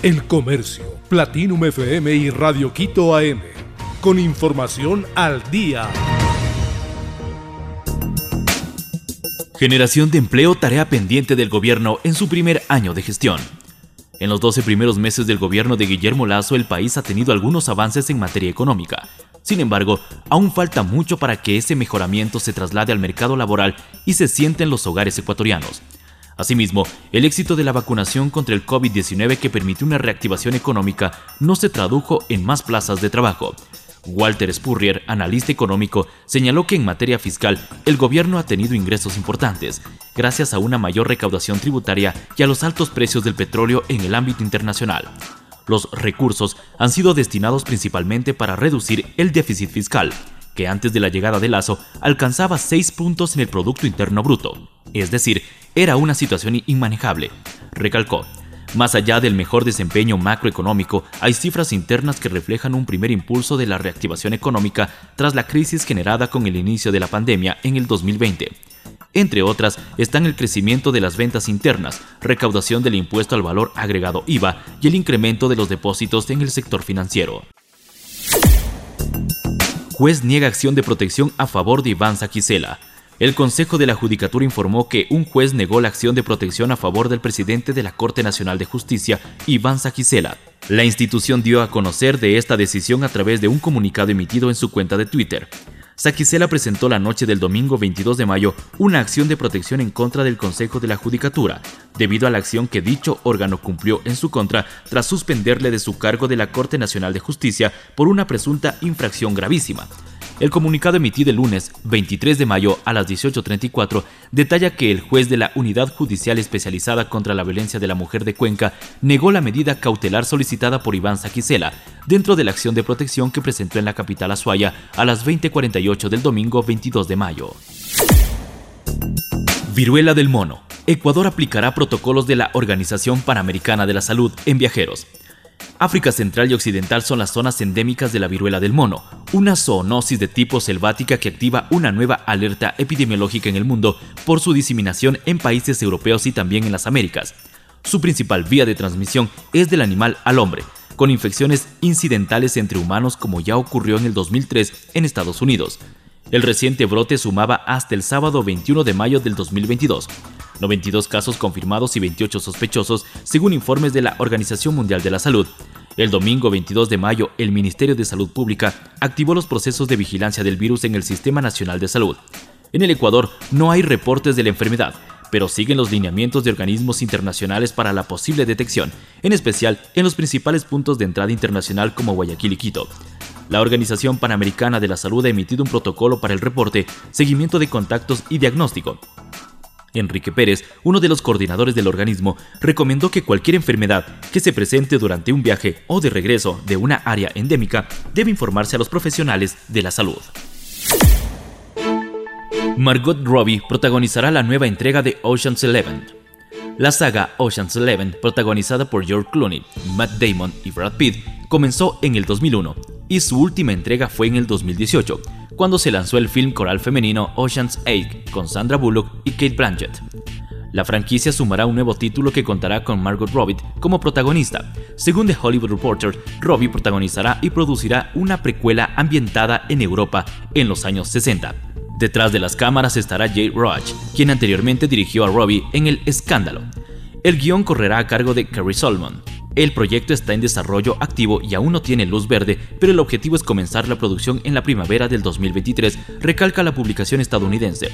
El Comercio, Platinum FM y Radio Quito AM. Con información al día. Generación de empleo, tarea pendiente del gobierno en su primer año de gestión. En los 12 primeros meses del gobierno de Guillermo Lazo, el país ha tenido algunos avances en materia económica. Sin embargo, aún falta mucho para que ese mejoramiento se traslade al mercado laboral y se siente en los hogares ecuatorianos. Asimismo, el éxito de la vacunación contra el COVID-19 que permitió una reactivación económica no se tradujo en más plazas de trabajo. Walter Spurrier, analista económico, señaló que en materia fiscal el gobierno ha tenido ingresos importantes, gracias a una mayor recaudación tributaria y a los altos precios del petróleo en el ámbito internacional. Los recursos han sido destinados principalmente para reducir el déficit fiscal, que antes de la llegada de Lazo alcanzaba 6 puntos en el Producto Interno Bruto, es decir, era una situación inmanejable. Recalcó, más allá del mejor desempeño macroeconómico, hay cifras internas que reflejan un primer impulso de la reactivación económica tras la crisis generada con el inicio de la pandemia en el 2020. Entre otras, están el crecimiento de las ventas internas, recaudación del impuesto al valor agregado IVA y el incremento de los depósitos en el sector financiero. Juez niega acción de protección a favor de Iván Saquicela. El Consejo de la Judicatura informó que un juez negó la acción de protección a favor del presidente de la Corte Nacional de Justicia, Iván Saquicela. La institución dio a conocer de esta decisión a través de un comunicado emitido en su cuenta de Twitter. Saquicela presentó la noche del domingo 22 de mayo una acción de protección en contra del Consejo de la Judicatura, debido a la acción que dicho órgano cumplió en su contra tras suspenderle de su cargo de la Corte Nacional de Justicia por una presunta infracción gravísima. El comunicado emitido el lunes 23 de mayo a las 18.34 detalla que el juez de la Unidad Judicial Especializada contra la Violencia de la Mujer de Cuenca negó la medida cautelar solicitada por Iván Saquicela dentro de la acción de protección que presentó en la capital Azuaya a las 20.48 del domingo 22 de mayo. Viruela del mono. Ecuador aplicará protocolos de la Organización Panamericana de la Salud en viajeros. África Central y Occidental son las zonas endémicas de la viruela del mono, una zoonosis de tipo selvática que activa una nueva alerta epidemiológica en el mundo por su diseminación en países europeos y también en las Américas. Su principal vía de transmisión es del animal al hombre, con infecciones incidentales entre humanos como ya ocurrió en el 2003 en Estados Unidos. El reciente brote sumaba hasta el sábado 21 de mayo del 2022 92 casos confirmados y 28 sospechosos, según informes de la Organización Mundial de la Salud. El domingo 22 de mayo, el Ministerio de Salud Pública activó los procesos de vigilancia del virus en el Sistema Nacional de Salud. En el Ecuador no hay reportes de la enfermedad, pero siguen los lineamientos de organismos internacionales para la posible detección, en especial en los principales puntos de entrada internacional como Guayaquil y Quito. La Organización Panamericana de la Salud ha emitido un protocolo para el reporte, seguimiento de contactos y diagnóstico, Enrique Pérez, uno de los coordinadores del organismo, recomendó que cualquier enfermedad que se presente durante un viaje o de regreso de una área endémica debe informarse a los profesionales de la salud. Margot Robbie protagonizará la nueva entrega de Ocean's Eleven. La saga Ocean's Eleven, protagonizada por George Clooney, Matt Damon y Brad Pitt, comenzó en el 2001 y su última entrega fue en el 2018, cuando se lanzó el film coral femenino Ocean's 8 con Sandra Bullock y Kate Blanchett. La franquicia sumará un nuevo título que contará con Margot Robbie como protagonista. Según The Hollywood Reporter, Robbie protagonizará y producirá una precuela ambientada en Europa en los años 60. Detrás de las cámaras estará Jay Roach, quien anteriormente dirigió a Robbie en El Escándalo. El guion correrá a cargo de Carrie Solomon. El proyecto está en desarrollo activo y aún no tiene luz verde, pero el objetivo es comenzar la producción en la primavera del 2023, recalca la publicación estadounidense.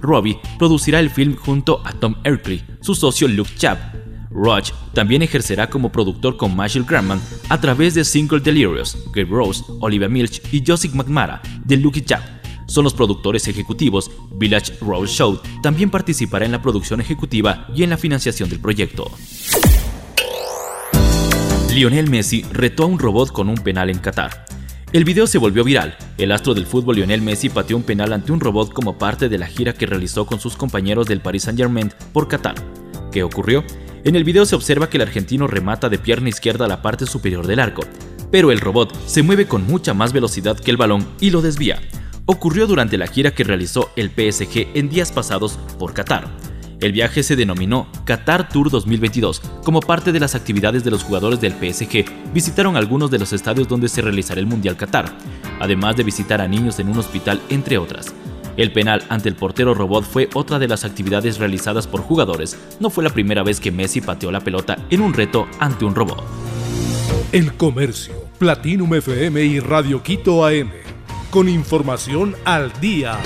Robbie producirá el film junto a Tom Erkley, su socio Luke Chapp. Roach también ejercerá como productor con Marshall Graham a través de Single Delirious, Gabe Rose, Olivia Milch y Joseph McMara de Luke Chapp son los productores ejecutivos. Village Road Show también participará en la producción ejecutiva y en la financiación del proyecto. Lionel Messi retó a un robot con un penal en Qatar. El video se volvió viral. El astro del fútbol Lionel Messi pateó un penal ante un robot como parte de la gira que realizó con sus compañeros del Paris Saint-Germain por Qatar. ¿Qué ocurrió? En el video se observa que el argentino remata de pierna izquierda la parte superior del arco, pero el robot se mueve con mucha más velocidad que el balón y lo desvía. Ocurrió durante la gira que realizó el PSG en días pasados por Qatar. El viaje se denominó Qatar Tour 2022. Como parte de las actividades de los jugadores del PSG, visitaron algunos de los estadios donde se realizará el Mundial Qatar, además de visitar a niños en un hospital, entre otras. El penal ante el portero robot fue otra de las actividades realizadas por jugadores. No fue la primera vez que Messi pateó la pelota en un reto ante un robot. El Comercio, Platinum FM y Radio Quito AM. Con información al día.